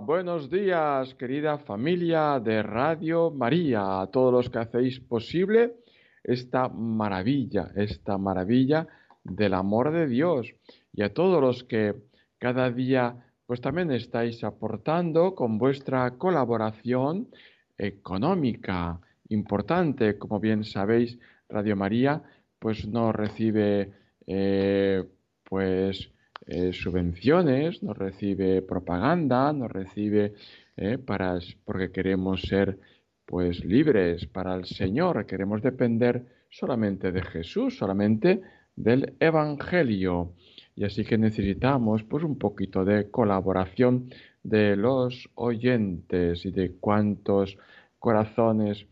Buenos días, querida familia de Radio María, a todos los que hacéis posible esta maravilla, esta maravilla del amor de Dios. Y a todos los que cada día pues también estáis aportando con vuestra colaboración económica importante, como bien sabéis, Radio María pues no recibe eh, pues eh, subvenciones, no recibe propaganda, no recibe eh, para, porque queremos ser pues libres para el Señor, queremos depender solamente de Jesús, solamente del Evangelio. Y así que necesitamos pues un poquito de colaboración de los oyentes y de cuantos corazones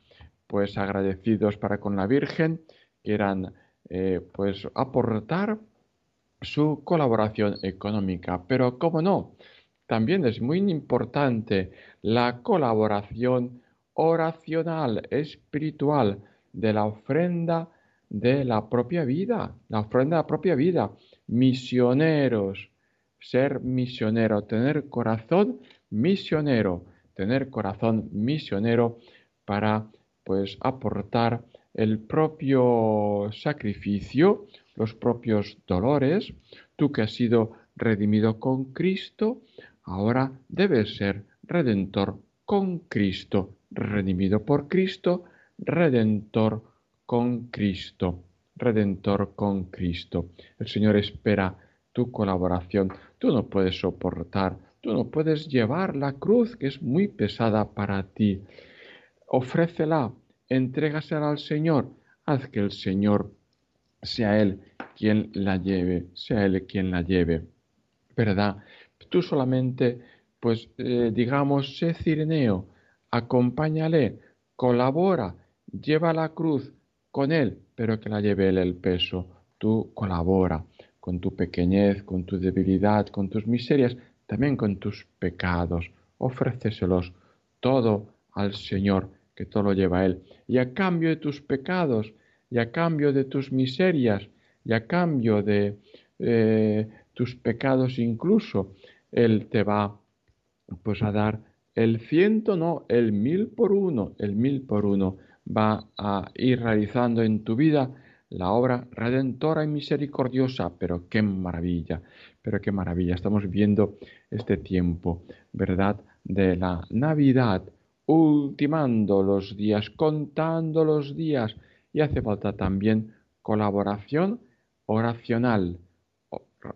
pues agradecidos para con la Virgen quieran eh, pues aportar su colaboración económica. Pero, ¿cómo no? También es muy importante la colaboración oracional, espiritual, de la ofrenda de la propia vida, la ofrenda de la propia vida. Misioneros, ser misionero, tener corazón misionero, tener corazón misionero para pues aportar el propio sacrificio los propios dolores, tú que has sido redimido con Cristo, ahora debes ser redentor con Cristo, redimido por Cristo, redentor con Cristo, redentor con Cristo. El Señor espera tu colaboración. Tú no puedes soportar, tú no puedes llevar la cruz que es muy pesada para ti. Ofrécela, entrégasela al Señor, haz que el Señor sea Él quien la lleve, sea Él quien la lleve, ¿verdad? Tú solamente, pues eh, digamos, sé cireneo, acompáñale, colabora, lleva la cruz con Él, pero que la lleve Él el peso. Tú colabora con tu pequeñez, con tu debilidad, con tus miserias, también con tus pecados. Ofréceselos todo al Señor, que todo lo lleva Él. Y a cambio de tus pecados, y a cambio de tus miserias y a cambio de eh, tus pecados incluso, Él te va pues a dar el ciento, no, el mil por uno, el mil por uno va a ir realizando en tu vida la obra redentora y misericordiosa, pero qué maravilla, pero qué maravilla. Estamos viendo este tiempo, ¿verdad? De la Navidad, ultimando los días, contando los días, y hace falta también colaboración oracional,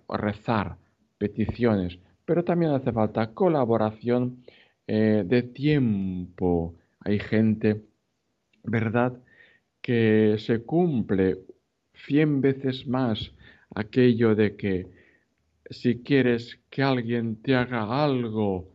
rezar, peticiones, pero también hace falta colaboración eh, de tiempo. Hay gente, ¿verdad?, que se cumple cien veces más aquello de que si quieres que alguien te haga algo,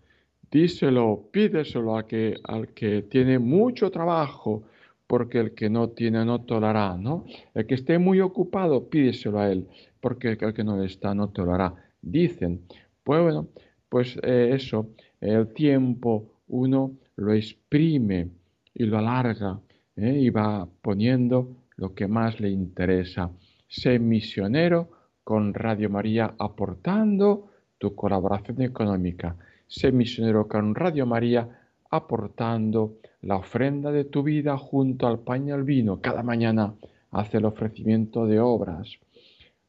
díselo, pídeselo a que, al que tiene mucho trabajo, porque el que no tiene no hará, ¿no? El que esté muy ocupado, pídeselo a él, porque el que no está no hará. Dicen, pues bueno, pues eh, eso, el tiempo uno lo exprime y lo alarga ¿eh? y va poniendo lo que más le interesa. Sé misionero con Radio María aportando tu colaboración económica. Sé misionero con Radio María aportando la ofrenda de tu vida junto al pan y al vino. Cada mañana hace el ofrecimiento de obras.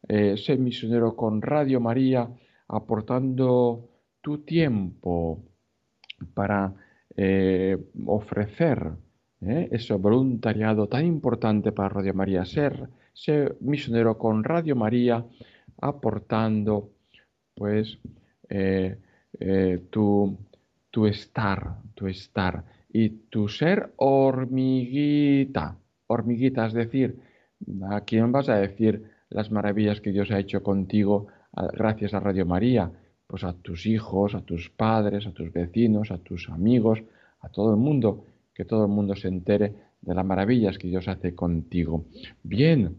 Eh, sé misionero con Radio María, aportando tu tiempo para eh, ofrecer eh, ese voluntariado tan importante para Radio María. Ser, misionero con Radio María, aportando pues tu, tu estar, tu estar y tu ser hormiguita. Hormiguita, es decir, ¿a quién vas a decir las maravillas que Dios ha hecho contigo gracias a Radio María, pues a tus hijos, a tus padres, a tus vecinos, a tus amigos, a todo el mundo, que todo el mundo se entere de las maravillas que Dios hace contigo. Bien,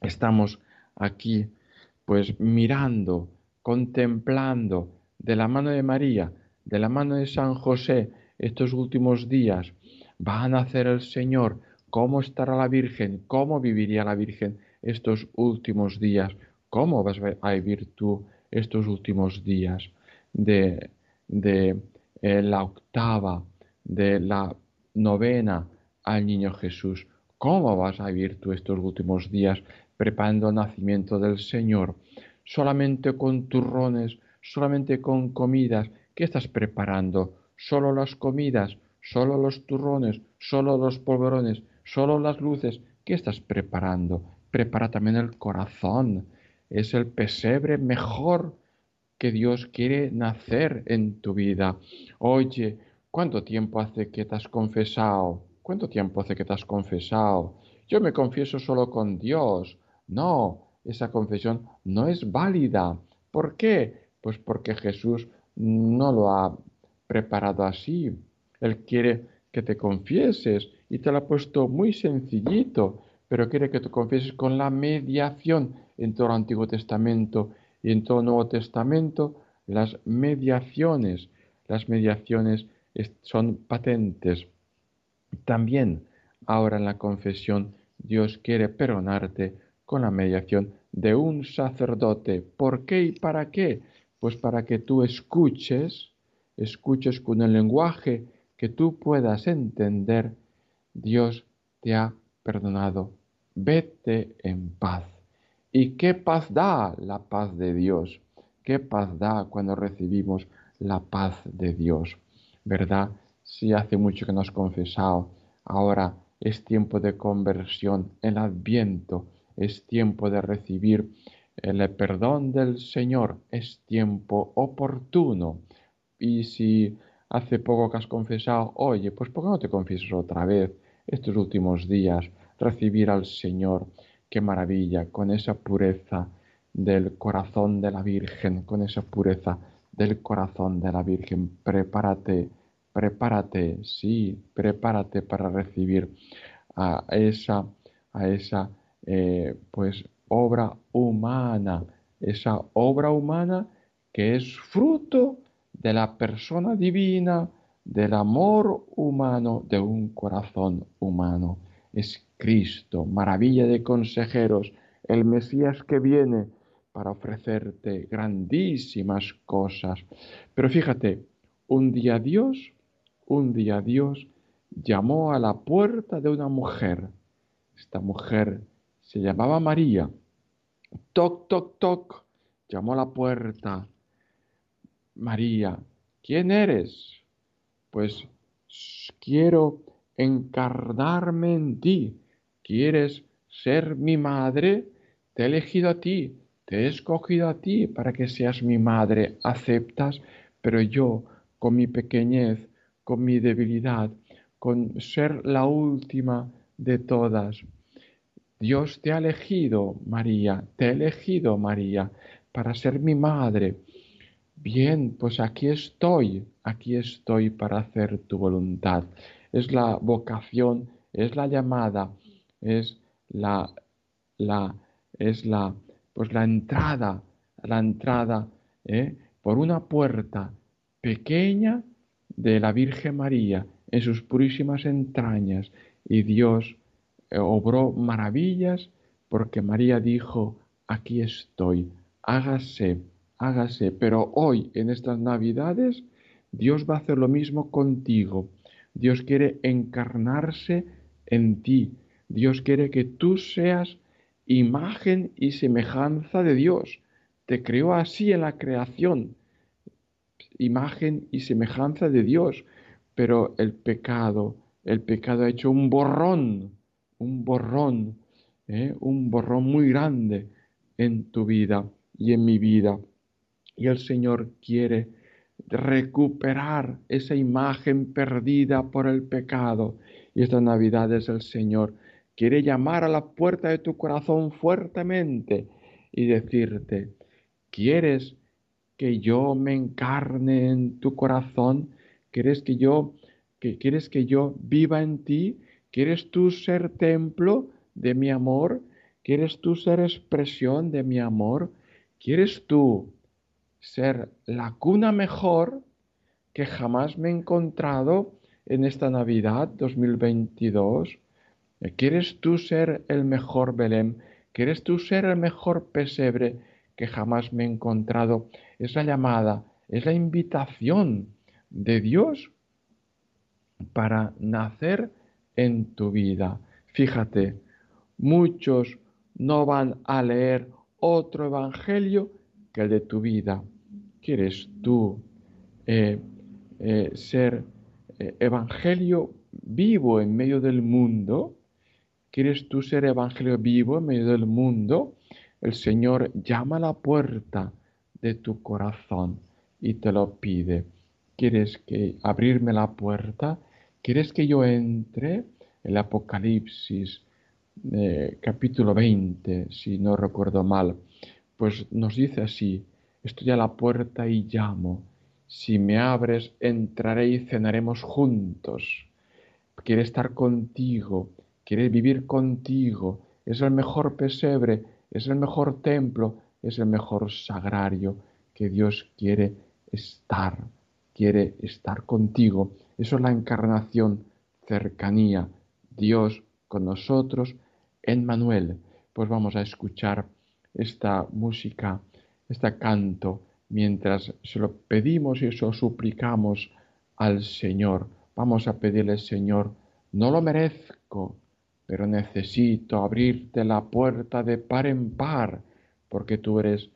estamos aquí pues mirando, contemplando de la mano de María, de la mano de San José, estos últimos días. Va a nacer el Señor, cómo estará la Virgen, cómo viviría la Virgen estos últimos días, cómo vas a vivir tú estos últimos días de, de eh, la octava, de la novena al niño Jesús. ¿Cómo vas a vivir tú estos últimos días preparando el nacimiento del Señor? Solamente con turrones, solamente con comidas. ¿Qué estás preparando? Solo las comidas, solo los turrones, solo los polvorones, solo las luces. ¿Qué estás preparando? Prepara también el corazón. Es el pesebre mejor que Dios quiere nacer en tu vida. Oye, ¿cuánto tiempo hace que te has confesado? ¿Cuánto tiempo hace que te has confesado? Yo me confieso solo con Dios. No, esa confesión no es válida. ¿Por qué? Pues porque Jesús no lo ha preparado así. Él quiere que te confieses y te lo ha puesto muy sencillito, pero quiere que te confieses con la mediación en todo el Antiguo Testamento y en todo el Nuevo Testamento las mediaciones, las mediaciones son patentes. También ahora en la confesión Dios quiere perdonarte con la mediación de un sacerdote. ¿Por qué y para qué? Pues para que tú escuches, escuches con el lenguaje que tú puedas entender, Dios te ha perdonado. Vete en paz. ¿Y qué paz da la paz de Dios? ¿Qué paz da cuando recibimos la paz de Dios? ¿Verdad? Si hace mucho que nos confesado, ahora es tiempo de conversión, el adviento, es tiempo de recibir el perdón del Señor, es tiempo oportuno. Y si hace poco que has confesado, oye, pues ¿por qué no te confiesas otra vez estos últimos días? Recibir al Señor Qué maravilla, con esa pureza del corazón de la Virgen, con esa pureza del corazón de la Virgen. Prepárate, prepárate, sí, prepárate para recibir a esa, a esa, eh, pues, obra humana, esa obra humana que es fruto de la persona divina, del amor humano, de un corazón humano. Es Cristo, maravilla de consejeros, el Mesías que viene para ofrecerte grandísimas cosas. Pero fíjate, un día Dios, un día Dios llamó a la puerta de una mujer. Esta mujer se llamaba María. Toc, toc, toc. Llamó a la puerta. María, ¿quién eres? Pues quiero encarnarme en ti ¿Quieres ser mi madre? Te he elegido a ti, te he escogido a ti para que seas mi madre. ¿Aceptas? Pero yo, con mi pequeñez, con mi debilidad, con ser la última de todas, Dios te ha elegido, María, te he elegido, María, para ser mi madre. Bien, pues aquí estoy, aquí estoy para hacer tu voluntad. Es la vocación, es la llamada es la, la, es la, pues la entrada, la entrada ¿eh? por una puerta pequeña de la Virgen María en sus purísimas entrañas y Dios eh, obró maravillas porque María dijo, aquí estoy, hágase, hágase, pero hoy en estas navidades Dios va a hacer lo mismo contigo. Dios quiere encarnarse en ti, Dios quiere que tú seas imagen y semejanza de Dios. Te creó así en la creación, imagen y semejanza de Dios. Pero el pecado, el pecado ha hecho un borrón, un borrón, ¿eh? un borrón muy grande en tu vida y en mi vida. Y el Señor quiere recuperar esa imagen perdida por el pecado. Y esta Navidad es el Señor quiere llamar a la puerta de tu corazón fuertemente y decirte, ¿quieres que yo me encarne en tu corazón? ¿Quieres que yo que quieres que yo viva en ti? ¿Quieres tú ser templo de mi amor? ¿Quieres tú ser expresión de mi amor? ¿Quieres tú ser la cuna mejor que jamás me he encontrado en esta Navidad 2022? ¿Quieres tú ser el mejor Belén? ¿Quieres tú ser el mejor pesebre que jamás me he encontrado? Es la llamada, es la invitación de Dios para nacer en tu vida. Fíjate, muchos no van a leer otro evangelio el de tu vida. ¿Quieres tú eh, eh, ser eh, evangelio vivo en medio del mundo? ¿Quieres tú ser evangelio vivo en medio del mundo? El Señor llama a la puerta de tu corazón y te lo pide. ¿Quieres que abrirme la puerta? ¿Quieres que yo entre? El Apocalipsis capítulo 20, si no recuerdo mal, pues nos dice así, estoy a la puerta y llamo. Si me abres, entraré y cenaremos juntos. Quiere estar contigo, quiere vivir contigo, es el mejor pesebre, es el mejor templo, es el mejor sagrario que Dios quiere estar, quiere estar contigo. Eso es la encarnación, cercanía, Dios con nosotros en Manuel. Pues vamos a escuchar esta música, este canto, mientras se lo pedimos y se lo suplicamos al Señor. Vamos a pedirle, Señor, no lo merezco, pero necesito abrirte la puerta de par en par, porque tú eres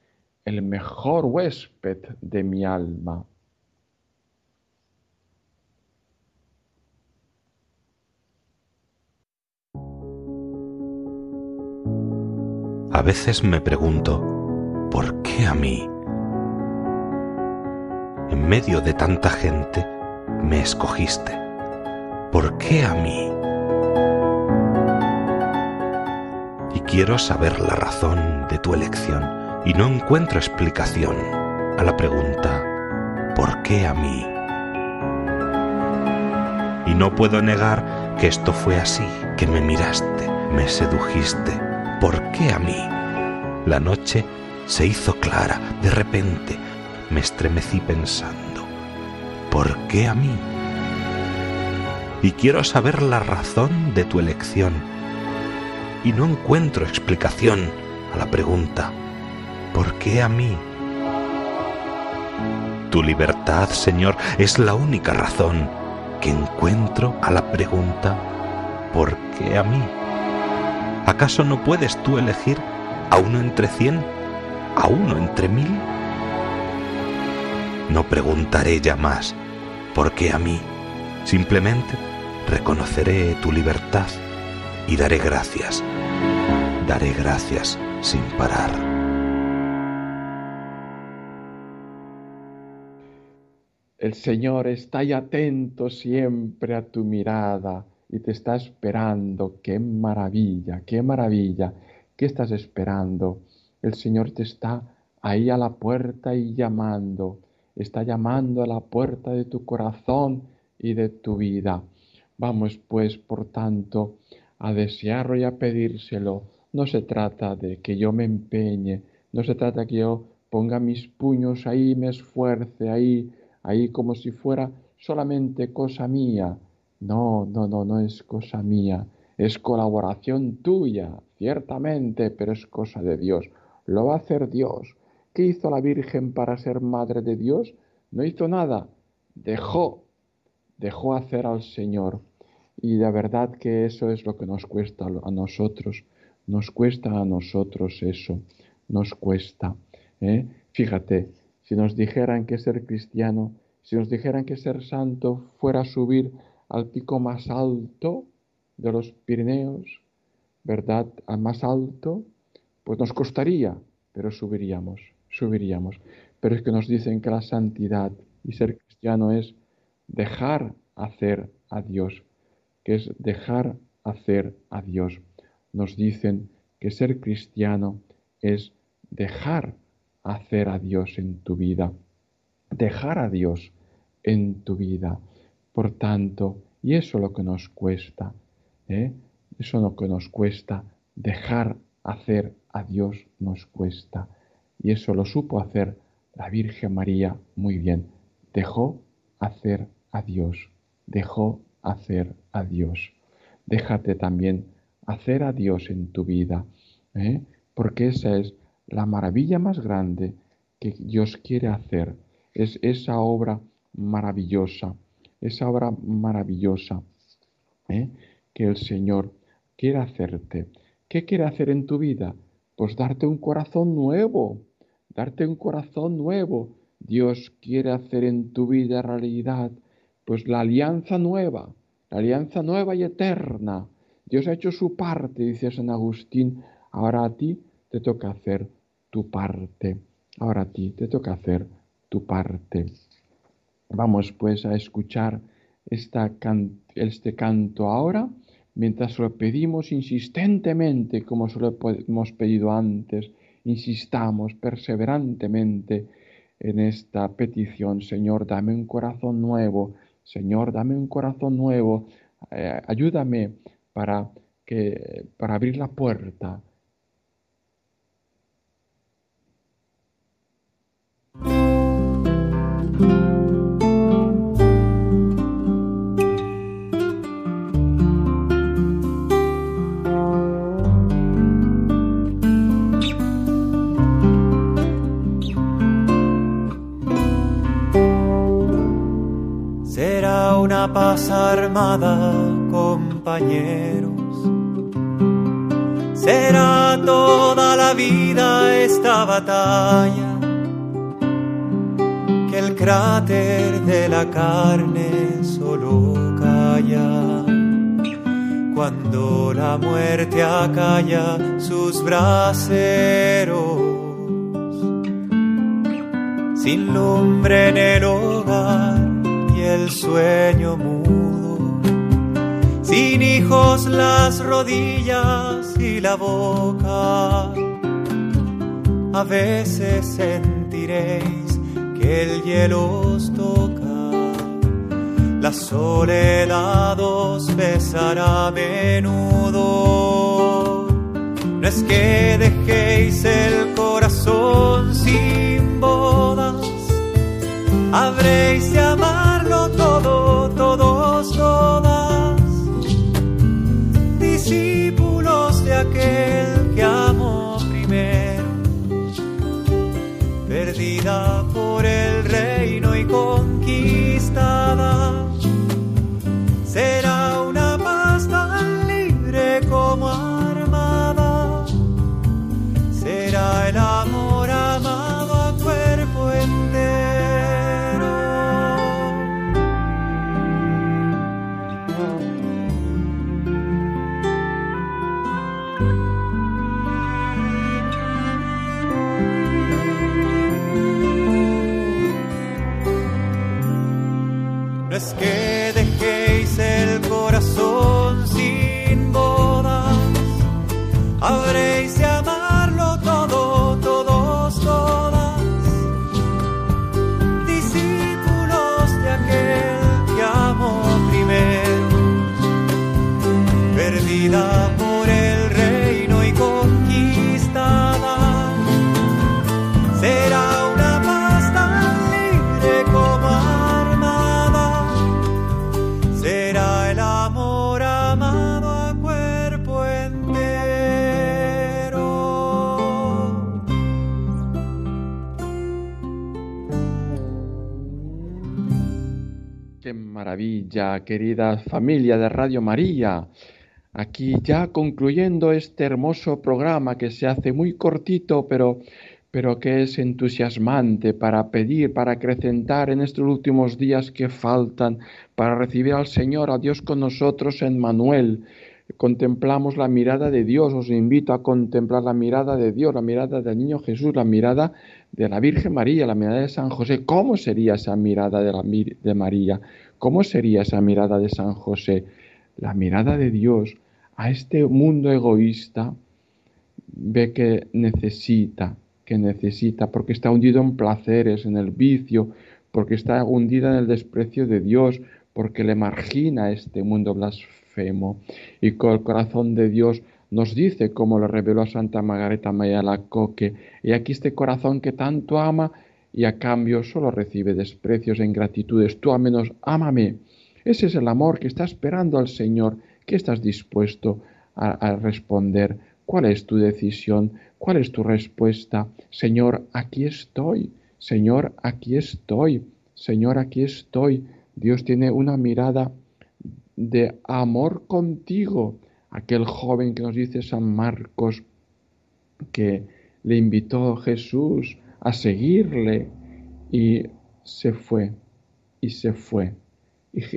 el mejor huésped de mi alma. A veces me pregunto, ¿por qué a mí? En medio de tanta gente me escogiste. ¿Por qué a mí? Quiero saber la razón de tu elección y no encuentro explicación a la pregunta ¿por qué a mí? Y no puedo negar que esto fue así, que me miraste, me sedujiste. ¿Por qué a mí? La noche se hizo clara, de repente me estremecí pensando, ¿por qué a mí? Y quiero saber la razón de tu elección y no encuentro explicación a la pregunta, ¿por qué a mí? Tu libertad, Señor, es la única razón que encuentro a la pregunta, ¿por qué a mí? ¿Acaso no puedes tú elegir a uno entre cien, a uno entre mil? No preguntaré ya más, ¿por qué a mí? Simplemente reconoceré tu libertad y daré gracias, daré gracias sin parar. El Señor está ahí atento siempre a tu mirada y te está esperando. ¡Qué maravilla! ¡Qué maravilla! ¿Qué estás esperando? El Señor te está ahí a la puerta y llamando. Está llamando a la puerta de tu corazón y de tu vida. Vamos pues, por tanto, a desearlo y a pedírselo. No se trata de que yo me empeñe, no se trata que yo ponga mis puños ahí, me esfuerce ahí, ahí como si fuera solamente cosa mía. No, no, no, no es cosa mía, es colaboración tuya, ciertamente, pero es cosa de Dios. Lo va a hacer Dios. ¿Qué hizo la Virgen para ser madre de Dios? No hizo nada, dejó, dejó hacer al Señor. Y la verdad que eso es lo que nos cuesta a nosotros, nos cuesta a nosotros eso, nos cuesta. ¿eh? Fíjate, si nos dijeran que ser cristiano, si nos dijeran que ser santo fuera subir al pico más alto de los Pirineos, ¿verdad? Al más alto, pues nos costaría, pero subiríamos, subiríamos. Pero es que nos dicen que la santidad y ser cristiano es dejar hacer a Dios que es dejar hacer a Dios. nos dicen que ser cristiano es dejar hacer a Dios en tu vida, dejar a Dios en tu vida. Por tanto, y eso es lo que nos cuesta, ¿eh? eso es lo que nos cuesta, dejar hacer a Dios nos cuesta. Y eso lo supo hacer la Virgen María muy bien. Dejó hacer a Dios, dejó hacer a Dios. Déjate también hacer a Dios en tu vida, ¿eh? porque esa es la maravilla más grande que Dios quiere hacer. Es esa obra maravillosa, esa obra maravillosa ¿eh? que el Señor quiere hacerte. ¿Qué quiere hacer en tu vida? Pues darte un corazón nuevo, darte un corazón nuevo. Dios quiere hacer en tu vida realidad, pues la alianza nueva, la alianza nueva y eterna. Dios ha hecho su parte, dice San Agustín, ahora a ti te toca hacer tu parte. Ahora a ti te toca hacer tu parte. Vamos pues a escuchar este canto ahora, mientras lo pedimos insistentemente, como se lo hemos pedido antes, insistamos perseverantemente en esta petición. Señor, dame un corazón nuevo. Señor, dame un corazón nuevo. Eh, ayúdame para, que, para abrir la puerta paz armada, compañeros. Será toda la vida esta batalla el cráter de la carne solo calla. Cuando la muerte acalla sus braseros, sin lumbre en el hogar el sueño mudo, sin hijos las rodillas y la boca, a veces sentiréis el hielo os toca, la soledad os besará a menudo. No es que dejéis el corazón sin bodas, habréis de amarlo todo, todos, todas, discípulos de aquel que amó primero, perdida maravilla, querida familia de Radio María. Aquí ya concluyendo este hermoso programa que se hace muy cortito, pero, pero que es entusiasmante para pedir, para acrecentar en estos últimos días que faltan, para recibir al Señor, a Dios con nosotros en Manuel. Contemplamos la mirada de Dios, os invito a contemplar la mirada de Dios, la mirada del niño Jesús, la mirada de la Virgen María, la mirada de San José. ¿Cómo sería esa mirada de, la, de María? ¿Cómo sería esa mirada de San José? La mirada de Dios a este mundo egoísta, ve que necesita, que necesita, porque está hundido en placeres, en el vicio, porque está hundida en el desprecio de Dios, porque le margina este mundo blasfemo. Y con el corazón de Dios nos dice, como lo reveló a Santa Margarita María Coque, y aquí este corazón que tanto ama y a cambio solo recibe desprecios e ingratitudes, tú al menos ámame. Ese es el amor que está esperando al Señor, que estás dispuesto a, a responder. ¿Cuál es tu decisión? ¿Cuál es tu respuesta? Señor, aquí estoy. Señor, aquí estoy. Señor, aquí estoy. Dios tiene una mirada de amor contigo. Aquel joven que nos dice San Marcos que le invitó Jesús a seguirle y se fue y se fue.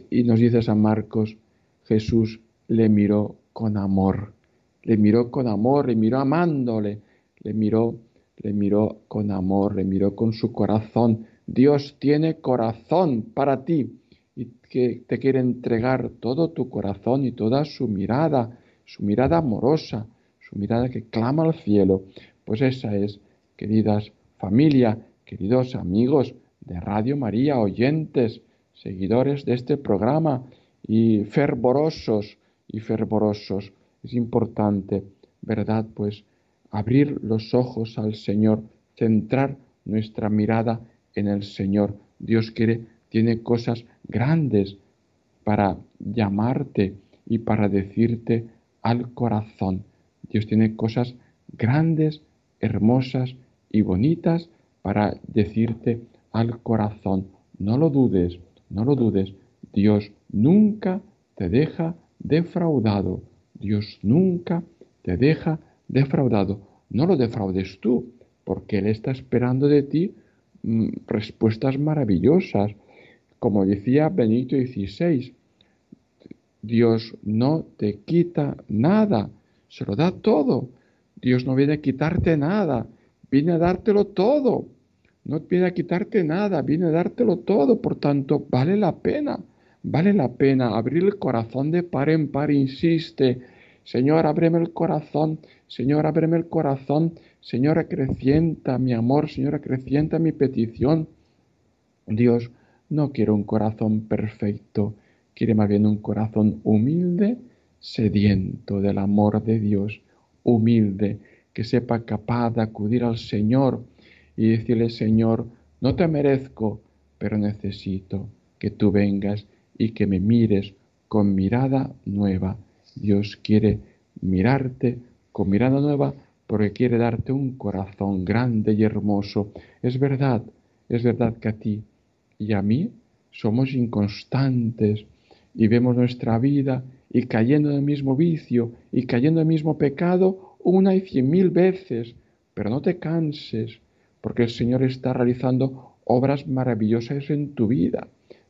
Y, nos dice San Marcos, Jesús le miró con amor, le miró con amor, le miró amándole, le miró, le miró con amor, le miró con su corazón. Dios tiene corazón para ti y que te quiere entregar todo tu corazón y toda su mirada, su mirada amorosa, su mirada que clama al cielo. Pues esa es, queridas familia, queridos amigos de Radio María, oyentes, seguidores de este programa y fervorosos y fervorosos. Es importante, ¿verdad? Pues abrir los ojos al Señor, centrar nuestra mirada en el Señor. Dios quiere, tiene cosas grandes para llamarte y para decirte al corazón. Dios tiene cosas grandes, hermosas y bonitas para decirte al corazón. No lo dudes, no lo dudes. Dios nunca te deja defraudado. Dios nunca te deja defraudado. No lo defraudes tú, porque Él está esperando de ti mm, respuestas maravillosas, como decía Benito XVI, Dios no te quita nada, se lo da todo. Dios no viene a quitarte nada, viene a dártelo todo. No viene a quitarte nada, viene a dártelo todo. Por tanto, vale la pena, vale la pena abrir el corazón de par en par, insiste. Señor, ábreme el corazón, Señor, ábreme el corazón, Señor, acrecienta mi amor, Señor, acrecienta mi petición. Dios, no quiero un corazón perfecto, quiere más bien un corazón humilde, sediento del amor de Dios, humilde, que sepa capaz de acudir al Señor y decirle, Señor, no te merezco, pero necesito que tú vengas y que me mires con mirada nueva. Dios quiere mirarte con mirada nueva porque quiere darte un corazón grande y hermoso. Es verdad, es verdad que a ti y a mí somos inconstantes y vemos nuestra vida y cayendo en el mismo vicio y cayendo en el mismo pecado una y cien mil veces. Pero no te canses, porque el Señor está realizando obras maravillosas en tu vida.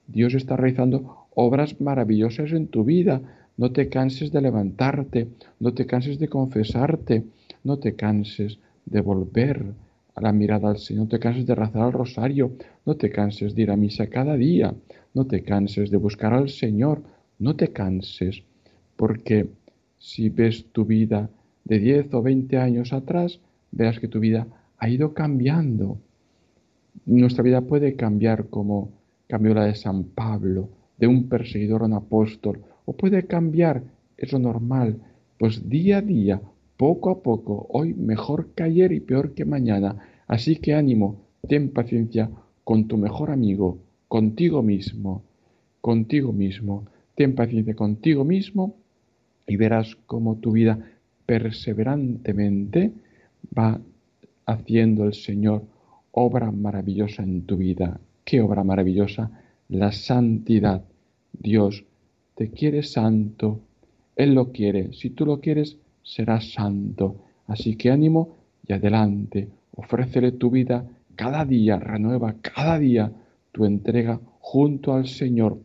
Dios está realizando obras maravillosas en tu vida. No te canses de levantarte, no te canses de confesarte, no te canses de volver a la mirada al Señor, no te canses de rezar al rosario, no te canses de ir a misa cada día, no te canses de buscar al Señor, no te canses, porque si ves tu vida de 10 o 20 años atrás, verás que tu vida ha ido cambiando. Nuestra vida puede cambiar como cambió la de San Pablo, de un perseguidor a un apóstol, o puede cambiar, es lo normal, pues día a día poco a poco, hoy mejor que ayer y peor que mañana. Así que ánimo, ten paciencia con tu mejor amigo, contigo mismo, contigo mismo. Ten paciencia contigo mismo y verás cómo tu vida perseverantemente va haciendo el Señor obra maravillosa en tu vida. ¿Qué obra maravillosa? La santidad. Dios te quiere santo. Él lo quiere. Si tú lo quieres, serás santo. Así que ánimo y adelante, ofrécele tu vida cada día, renueva cada día tu entrega junto al Señor.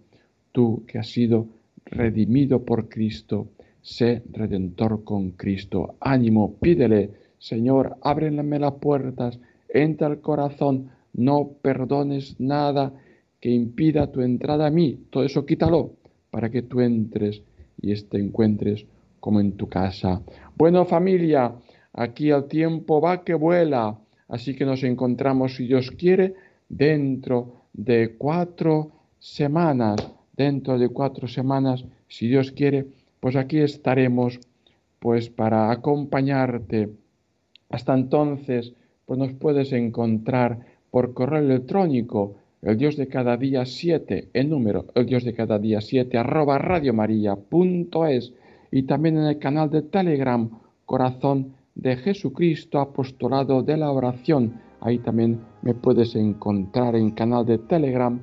Tú que has sido redimido por Cristo, sé redentor con Cristo. Ánimo, pídele, Señor, ábreme las puertas, entra al corazón, no perdones nada que impida tu entrada a mí. Todo eso quítalo para que tú entres y este encuentres como en tu casa. Bueno familia, aquí el tiempo va que vuela, así que nos encontramos, si Dios quiere, dentro de cuatro semanas, dentro de cuatro semanas, si Dios quiere, pues aquí estaremos pues para acompañarte. Hasta entonces, pues nos puedes encontrar por correo electrónico el Dios de cada día 7, el número, el Dios de cada día 7, arroba radiomaria.es y también en el canal de Telegram, Corazón de Jesucristo, Apostolado de la Oración. Ahí también me puedes encontrar en canal de Telegram,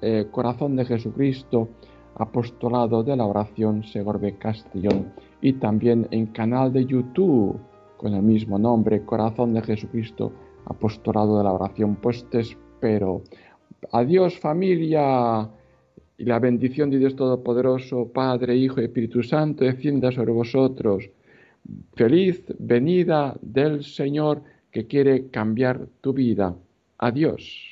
eh, Corazón de Jesucristo, Apostolado de la Oración, Segorbe Castellón. Y también en canal de YouTube, con el mismo nombre, Corazón de Jesucristo, Apostolado de la Oración. Pues te pero adiós familia y la bendición de Dios Todopoderoso, Padre, Hijo y Espíritu Santo, descienda sobre vosotros. Feliz venida del Señor que quiere cambiar tu vida. Adiós.